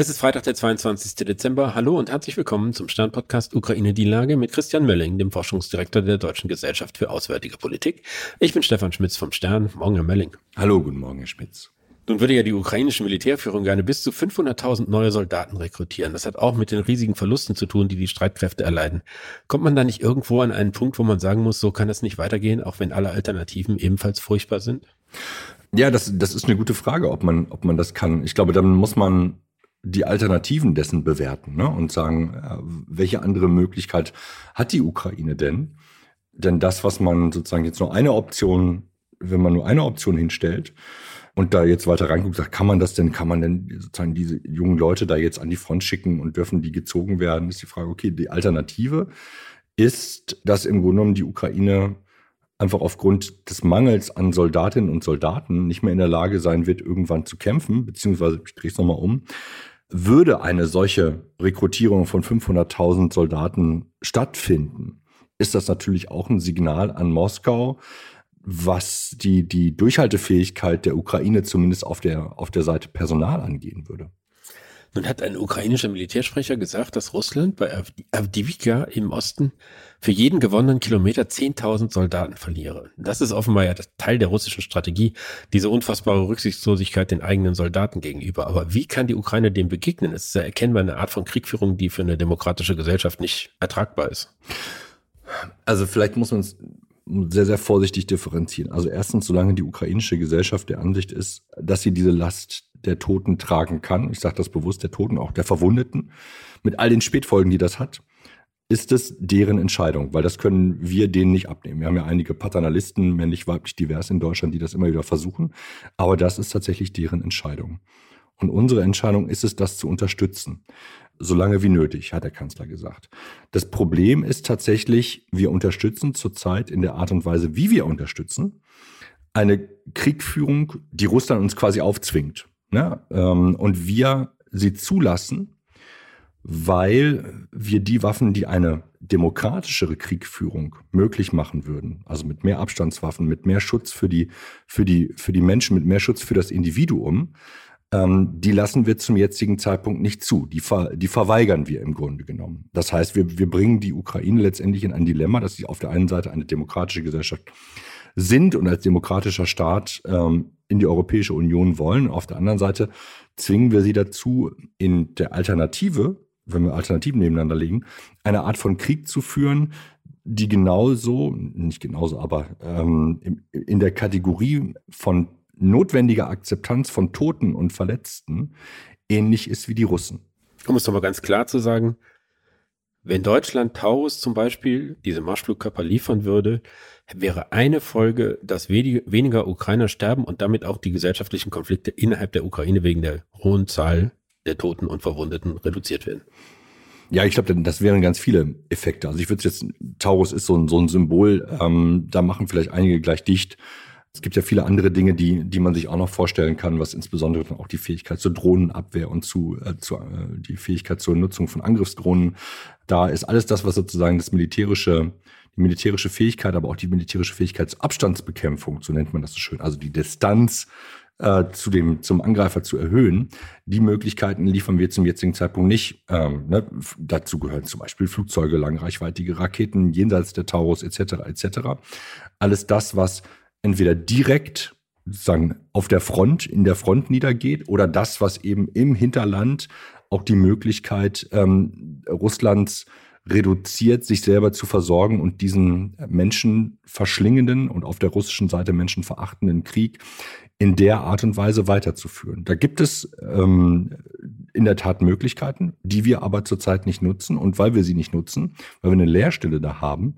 Es ist Freitag, der 22. Dezember. Hallo und herzlich willkommen zum Stern-Podcast Ukraine die Lage mit Christian Mölling, dem Forschungsdirektor der Deutschen Gesellschaft für Auswärtige Politik. Ich bin Stefan Schmitz vom Stern. Morgen, Herr Mölling. Hallo, guten Morgen, Herr Schmitz. Nun würde ja die ukrainische Militärführung gerne bis zu 500.000 neue Soldaten rekrutieren. Das hat auch mit den riesigen Verlusten zu tun, die die Streitkräfte erleiden. Kommt man da nicht irgendwo an einen Punkt, wo man sagen muss, so kann es nicht weitergehen, auch wenn alle Alternativen ebenfalls furchtbar sind? Ja, das, das ist eine gute Frage, ob man, ob man das kann. Ich glaube, dann muss man die Alternativen dessen bewerten ne? und sagen, äh, welche andere Möglichkeit hat die Ukraine denn? Denn das, was man sozusagen jetzt nur eine Option, wenn man nur eine Option hinstellt und da jetzt weiter reinguckt, sagt, kann man das denn, kann man denn sozusagen diese jungen Leute da jetzt an die Front schicken und dürfen die gezogen werden, ist die Frage, okay, die Alternative ist, dass im Grunde genommen die Ukraine einfach aufgrund des Mangels an Soldatinnen und Soldaten nicht mehr in der Lage sein wird, irgendwann zu kämpfen, beziehungsweise, ich drehe es nochmal um, würde eine solche Rekrutierung von 500.000 Soldaten stattfinden, ist das natürlich auch ein Signal an Moskau, was die, die Durchhaltefähigkeit der Ukraine zumindest auf der, auf der Seite Personal angehen würde. Nun hat ein ukrainischer Militärsprecher gesagt, dass Russland bei Avdivika im Osten für jeden gewonnenen Kilometer 10.000 Soldaten verliere. Das ist offenbar ja Teil der russischen Strategie, diese unfassbare Rücksichtslosigkeit den eigenen Soldaten gegenüber. Aber wie kann die Ukraine dem begegnen? Es ist ja erkennbar eine Art von Kriegführung, die für eine demokratische Gesellschaft nicht ertragbar ist. Also vielleicht muss man es sehr, sehr vorsichtig differenzieren. Also erstens, solange die ukrainische Gesellschaft der Ansicht ist, dass sie diese Last der Toten tragen kann, ich sage das bewusst, der Toten, auch der Verwundeten, mit all den Spätfolgen, die das hat, ist es deren Entscheidung, weil das können wir denen nicht abnehmen. Wir haben ja einige Paternalisten, männlich, weiblich, divers in Deutschland, die das immer wieder versuchen, aber das ist tatsächlich deren Entscheidung. Und unsere Entscheidung ist es, das zu unterstützen. Solange wie nötig, hat der Kanzler gesagt. Das Problem ist tatsächlich, wir unterstützen zurzeit in der Art und Weise, wie wir unterstützen, eine Kriegführung, die Russland uns quasi aufzwingt. Ne? Ähm, und wir sie zulassen, weil wir die Waffen, die eine demokratischere Kriegführung möglich machen würden, also mit mehr Abstandswaffen, mit mehr Schutz für die, für die, für die Menschen, mit mehr Schutz für das Individuum, ähm, die lassen wir zum jetzigen Zeitpunkt nicht zu. Die, ver, die verweigern wir im Grunde genommen. Das heißt, wir, wir bringen die Ukraine letztendlich in ein Dilemma, dass sie auf der einen Seite eine demokratische Gesellschaft sind und als demokratischer Staat ähm, in die Europäische Union wollen. Auf der anderen Seite zwingen wir sie dazu, in der Alternative, wenn wir Alternativen nebeneinander legen, eine Art von Krieg zu führen, die genauso, nicht genauso, aber ähm, in, der Kategorie von notwendiger Akzeptanz von Toten und Verletzten ähnlich ist wie die Russen. Um es doch mal ganz klar zu sagen, wenn Deutschland Taurus zum Beispiel diese Marschflugkörper liefern würde, wäre eine Folge, dass weniger Ukrainer sterben und damit auch die gesellschaftlichen Konflikte innerhalb der Ukraine wegen der hohen Zahl der Toten und Verwundeten reduziert werden. Ja, ich glaube, das wären ganz viele Effekte. Also ich würde jetzt, Taurus ist so ein, so ein Symbol, ähm, da machen vielleicht einige gleich dicht. Es gibt ja viele andere Dinge, die, die man sich auch noch vorstellen kann, was insbesondere auch die Fähigkeit zur Drohnenabwehr und zu, äh, zu äh, die Fähigkeit zur Nutzung von Angriffsdrohnen. Da ist alles das, was sozusagen das militärische, die militärische Fähigkeit, aber auch die militärische Fähigkeit zur Abstandsbekämpfung, so nennt man das so schön, also die Distanz äh, zu dem, zum Angreifer zu erhöhen. Die Möglichkeiten liefern wir zum jetzigen Zeitpunkt nicht. Ähm, ne? Dazu gehören zum Beispiel Flugzeuge, langreichweitige Raketen, jenseits der Taurus etc. etc. Alles das, was entweder direkt sozusagen auf der Front, in der Front niedergeht oder das, was eben im Hinterland auch die Möglichkeit ähm, Russlands reduziert, sich selber zu versorgen und diesen Menschen verschlingenden und auf der russischen Seite Menschen verachtenden Krieg in der Art und Weise weiterzuführen. Da gibt es ähm, in der Tat Möglichkeiten, die wir aber zurzeit nicht nutzen. Und weil wir sie nicht nutzen, weil wir eine Leerstelle da haben,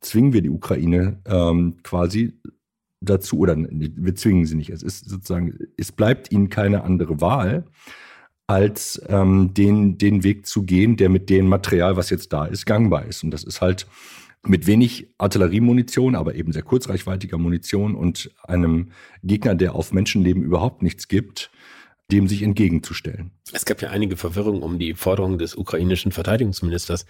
zwingen wir die Ukraine ähm, quasi dazu, oder wir zwingen sie nicht. Es ist sozusagen, es bleibt ihnen keine andere Wahl, als ähm, den, den Weg zu gehen, der mit dem Material, was jetzt da ist, gangbar ist. Und das ist halt mit wenig Artilleriemunition, aber eben sehr kurzreichweitiger Munition und einem Gegner, der auf Menschenleben überhaupt nichts gibt, dem sich entgegenzustellen. Es gab ja einige Verwirrungen um die Forderung des ukrainischen Verteidigungsministers,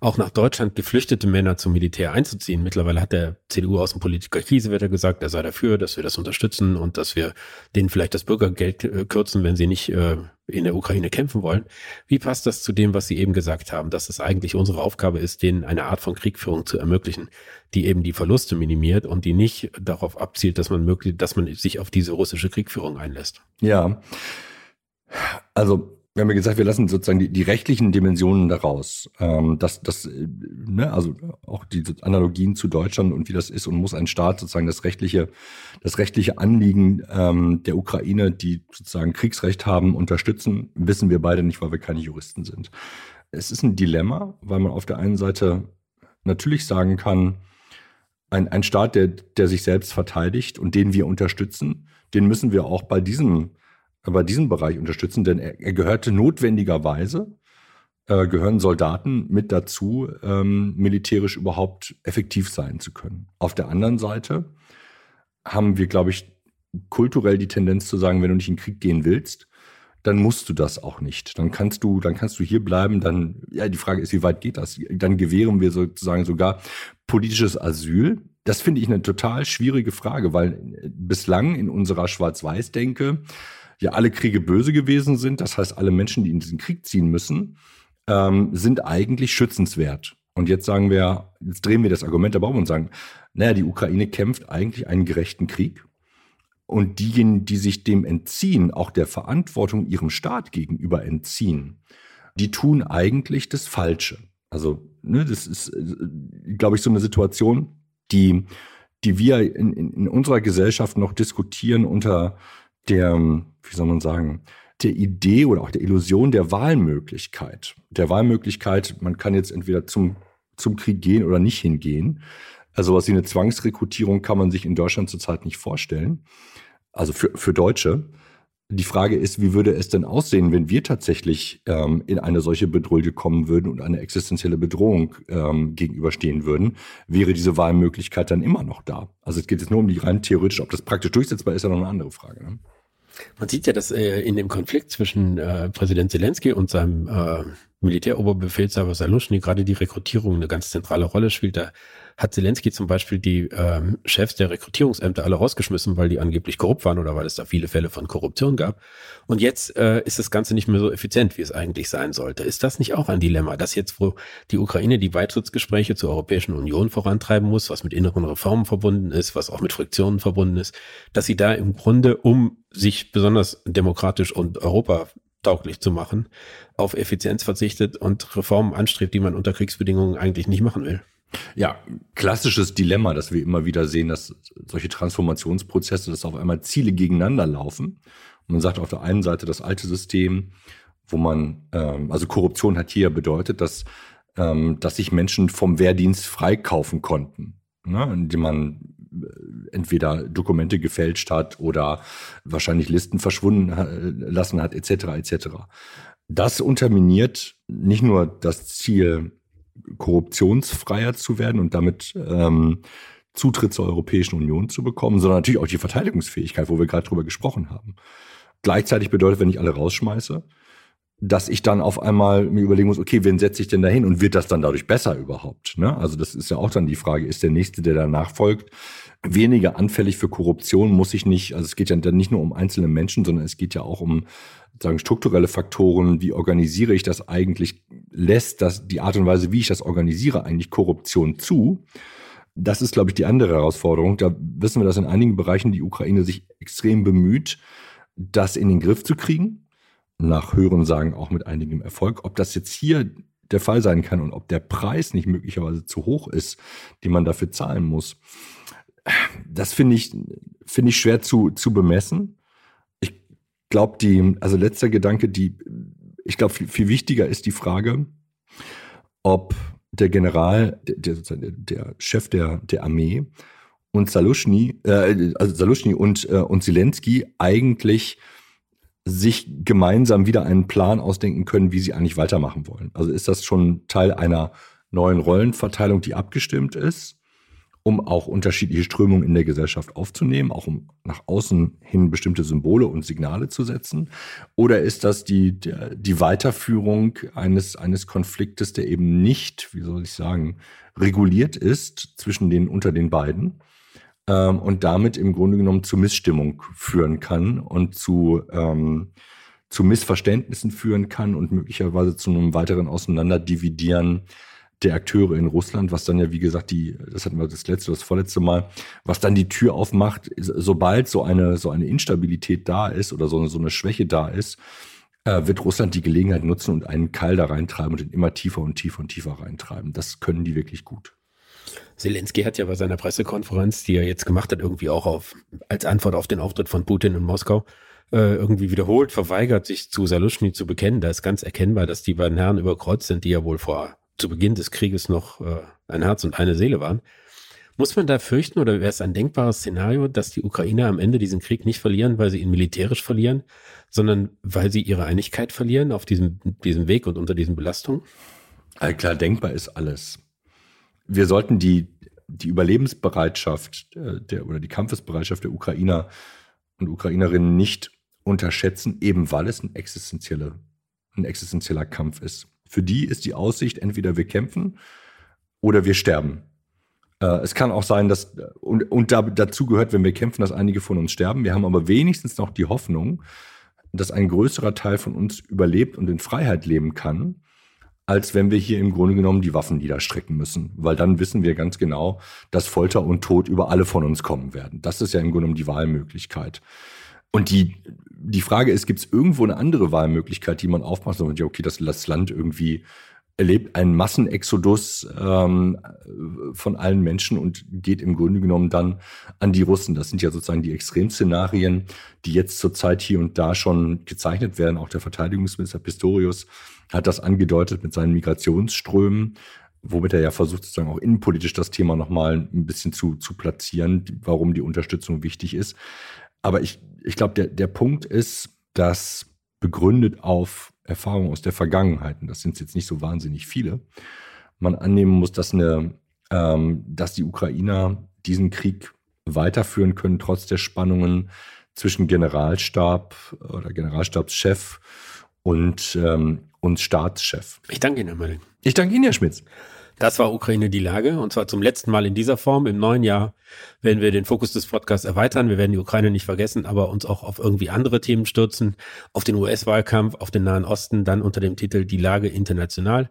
auch nach Deutschland geflüchtete Männer zum Militär einzuziehen. Mittlerweile hat der CDU-Außenpolitiker Kiesewetter gesagt, er sei dafür, dass wir das unterstützen und dass wir denen vielleicht das Bürgergeld äh, kürzen, wenn sie nicht äh, in der Ukraine kämpfen wollen. Wie passt das zu dem, was Sie eben gesagt haben, dass es eigentlich unsere Aufgabe ist, denen eine Art von Kriegführung zu ermöglichen, die eben die Verluste minimiert und die nicht darauf abzielt, dass man möglich, dass man sich auf diese russische Kriegführung einlässt? Ja. Also wir haben ja gesagt, wir lassen sozusagen die, die rechtlichen Dimensionen daraus. Ähm, das, das, ne, also auch die Analogien zu Deutschland und wie das ist und muss ein Staat sozusagen das rechtliche, das rechtliche Anliegen ähm, der Ukraine, die sozusagen Kriegsrecht haben, unterstützen, wissen wir beide nicht, weil wir keine Juristen sind. Es ist ein Dilemma, weil man auf der einen Seite natürlich sagen kann, ein, ein Staat, der, der sich selbst verteidigt und den wir unterstützen, den müssen wir auch bei diesem bei diesem Bereich unterstützen, denn er, er gehörte notwendigerweise, äh, gehören Soldaten mit dazu, ähm, militärisch überhaupt effektiv sein zu können. Auf der anderen Seite haben wir, glaube ich, kulturell die Tendenz zu sagen, wenn du nicht in den Krieg gehen willst, dann musst du das auch nicht. Dann kannst du, dann kannst du hier bleiben. Dann, ja, die Frage ist, wie weit geht das? Dann gewähren wir sozusagen sogar politisches Asyl. Das finde ich eine total schwierige Frage, weil bislang in unserer Schwarz-Weiß-Denke ja alle Kriege böse gewesen sind. Das heißt, alle Menschen, die in diesen Krieg ziehen müssen, ähm, sind eigentlich schützenswert. Und jetzt sagen wir, jetzt drehen wir das Argument aber um und sagen, naja, die Ukraine kämpft eigentlich einen gerechten Krieg. Und diejenigen, die sich dem entziehen, auch der Verantwortung ihrem Staat gegenüber entziehen, die tun eigentlich das Falsche. Also, ne, das ist, äh, glaube ich, so eine Situation, die, die wir in, in, in unserer Gesellschaft noch diskutieren unter der, wie soll man sagen, der Idee oder auch der Illusion der Wahlmöglichkeit. Der Wahlmöglichkeit, man kann jetzt entweder zum, zum Krieg gehen oder nicht hingehen. Also was wie eine Zwangsrekrutierung kann man sich in Deutschland zurzeit nicht vorstellen. Also für, für Deutsche. Die Frage ist, wie würde es denn aussehen, wenn wir tatsächlich ähm, in eine solche Bedrohung kommen würden und eine existenzielle Bedrohung ähm, gegenüberstehen würden? Wäre diese Wahlmöglichkeit dann immer noch da? Also es geht jetzt nur um die rein theoretisch, ob das praktisch durchsetzbar ist, ja noch eine andere Frage. Ne? Man sieht ja, dass äh, in dem Konflikt zwischen äh, Präsident Zelensky und seinem äh, Militäroberbefehlshaber Salushny gerade die Rekrutierung eine ganz zentrale Rolle spielt. Da hat Zelensky zum Beispiel die ähm, Chefs der Rekrutierungsämter alle rausgeschmissen, weil die angeblich korrupt waren oder weil es da viele Fälle von Korruption gab. Und jetzt äh, ist das Ganze nicht mehr so effizient, wie es eigentlich sein sollte. Ist das nicht auch ein Dilemma, dass jetzt, wo die Ukraine die Beitrittsgespräche zur Europäischen Union vorantreiben muss, was mit inneren Reformen verbunden ist, was auch mit Friktionen verbunden ist, dass sie da im Grunde, um sich besonders demokratisch und Europa tauglich zu machen, auf Effizienz verzichtet und Reformen anstrebt, die man unter Kriegsbedingungen eigentlich nicht machen will. Ja, klassisches Dilemma, das wir immer wieder sehen, dass solche Transformationsprozesse, dass auf einmal Ziele gegeneinander laufen. Und man sagt auf der einen Seite das alte System, wo man, ähm, also Korruption hat hier bedeutet, dass, ähm, dass sich Menschen vom Wehrdienst freikaufen konnten, ne, indem man äh, entweder Dokumente gefälscht hat oder wahrscheinlich Listen verschwunden lassen hat, etc. etc. Das unterminiert nicht nur das Ziel korruptionsfreier zu werden und damit ähm, Zutritt zur Europäischen Union zu bekommen, sondern natürlich auch die Verteidigungsfähigkeit, wo wir gerade drüber gesprochen haben. Gleichzeitig bedeutet, wenn ich alle rausschmeiße, dass ich dann auf einmal mir überlegen muss, okay, wen setze ich denn da hin und wird das dann dadurch besser überhaupt? Ne? Also das ist ja auch dann die Frage, ist der Nächste, der danach folgt, weniger anfällig für Korruption, muss ich nicht, also es geht ja dann nicht nur um einzelne Menschen, sondern es geht ja auch um sagen strukturelle Faktoren, wie organisiere ich das eigentlich, lässt das die Art und Weise, wie ich das organisiere, eigentlich Korruption zu? Das ist, glaube ich, die andere Herausforderung. Da wissen wir, dass in einigen Bereichen die Ukraine sich extrem bemüht, das in den Griff zu kriegen. Nach Hören sagen auch mit einigem Erfolg. Ob das jetzt hier der Fall sein kann und ob der Preis nicht möglicherweise zu hoch ist, den man dafür zahlen muss, das finde ich, finde ich schwer zu, zu bemessen glaube, die, also letzter Gedanke, die, ich glaube, viel, viel wichtiger ist die Frage, ob der General, der, der, der Chef der, der Armee und Salushny, äh, also Salushny und, äh, und Zelensky eigentlich sich gemeinsam wieder einen Plan ausdenken können, wie sie eigentlich weitermachen wollen. Also ist das schon Teil einer neuen Rollenverteilung, die abgestimmt ist? Um auch unterschiedliche Strömungen in der Gesellschaft aufzunehmen, auch um nach außen hin bestimmte Symbole und Signale zu setzen? Oder ist das die, die Weiterführung eines, eines Konfliktes, der eben nicht, wie soll ich sagen, reguliert ist zwischen den, unter den beiden? Ähm, und damit im Grunde genommen zu Missstimmung führen kann und zu, ähm, zu Missverständnissen führen kann und möglicherweise zu einem weiteren Auseinanderdividieren der Akteure in Russland, was dann ja, wie gesagt, die, das hatten wir das letzte, das vorletzte Mal, was dann die Tür aufmacht, sobald so eine, so eine Instabilität da ist oder so eine, so eine Schwäche da ist, äh, wird Russland die Gelegenheit nutzen und einen Keil da reintreiben und den immer tiefer und tiefer und tiefer reintreiben. Das können die wirklich gut. Zelensky hat ja bei seiner Pressekonferenz, die er jetzt gemacht hat, irgendwie auch auf, als Antwort auf den Auftritt von Putin in Moskau, äh, irgendwie wiederholt verweigert, sich zu Salushny zu bekennen. Da ist ganz erkennbar, dass die beiden Herren überkreuzt sind, die ja wohl vor zu Beginn des Krieges noch äh, ein Herz und eine Seele waren. Muss man da fürchten oder wäre es ein denkbares Szenario, dass die Ukrainer am Ende diesen Krieg nicht verlieren, weil sie ihn militärisch verlieren, sondern weil sie ihre Einigkeit verlieren auf diesem, diesem Weg und unter diesen Belastungen? Also klar, denkbar ist alles. Wir sollten die, die Überlebensbereitschaft äh, der, oder die Kampfesbereitschaft der Ukrainer und Ukrainerinnen nicht unterschätzen, eben weil es ein, existenzielle, ein existenzieller Kampf ist. Für die ist die Aussicht, entweder wir kämpfen oder wir sterben. Äh, es kann auch sein, dass, und, und da, dazu gehört, wenn wir kämpfen, dass einige von uns sterben. Wir haben aber wenigstens noch die Hoffnung, dass ein größerer Teil von uns überlebt und in Freiheit leben kann, als wenn wir hier im Grunde genommen die Waffen niederstrecken müssen. Weil dann wissen wir ganz genau, dass Folter und Tod über alle von uns kommen werden. Das ist ja im Grunde genommen die Wahlmöglichkeit. Und die, die Frage ist, gibt es irgendwo eine andere Wahlmöglichkeit, die man aufmacht? Und ja, okay, das, das Land irgendwie erlebt einen Massenexodus ähm, von allen Menschen und geht im Grunde genommen dann an die Russen. Das sind ja sozusagen die Extremszenarien, die jetzt zurzeit hier und da schon gezeichnet werden. Auch der Verteidigungsminister Pistorius hat das angedeutet mit seinen Migrationsströmen, womit er ja versucht, sozusagen auch innenpolitisch das Thema nochmal ein bisschen zu, zu platzieren, warum die Unterstützung wichtig ist. Aber ich, ich glaube, der, der Punkt ist, dass begründet auf Erfahrungen aus der Vergangenheit, und das sind jetzt nicht so wahnsinnig viele, man annehmen muss, dass, eine, ähm, dass die Ukrainer diesen Krieg weiterführen können, trotz der Spannungen zwischen Generalstab oder Generalstabschef und, ähm, und Staatschef. Ich danke Ihnen, Herr Mölling. Ich danke Ihnen, Herr Schmitz. Das war Ukraine die Lage und zwar zum letzten Mal in dieser Form. Im neuen Jahr werden wir den Fokus des Podcasts erweitern. Wir werden die Ukraine nicht vergessen, aber uns auch auf irgendwie andere Themen stürzen. Auf den US-Wahlkampf, auf den Nahen Osten, dann unter dem Titel Die Lage international.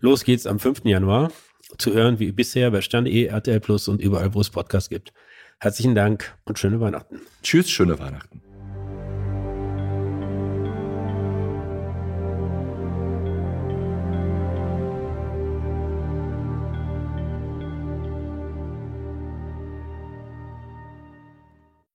Los geht's am 5. Januar. Zu hören wie bisher bei Stern.de, RTL Plus und überall, wo es Podcasts gibt. Herzlichen Dank und schöne Weihnachten. Tschüss, schöne Weihnachten.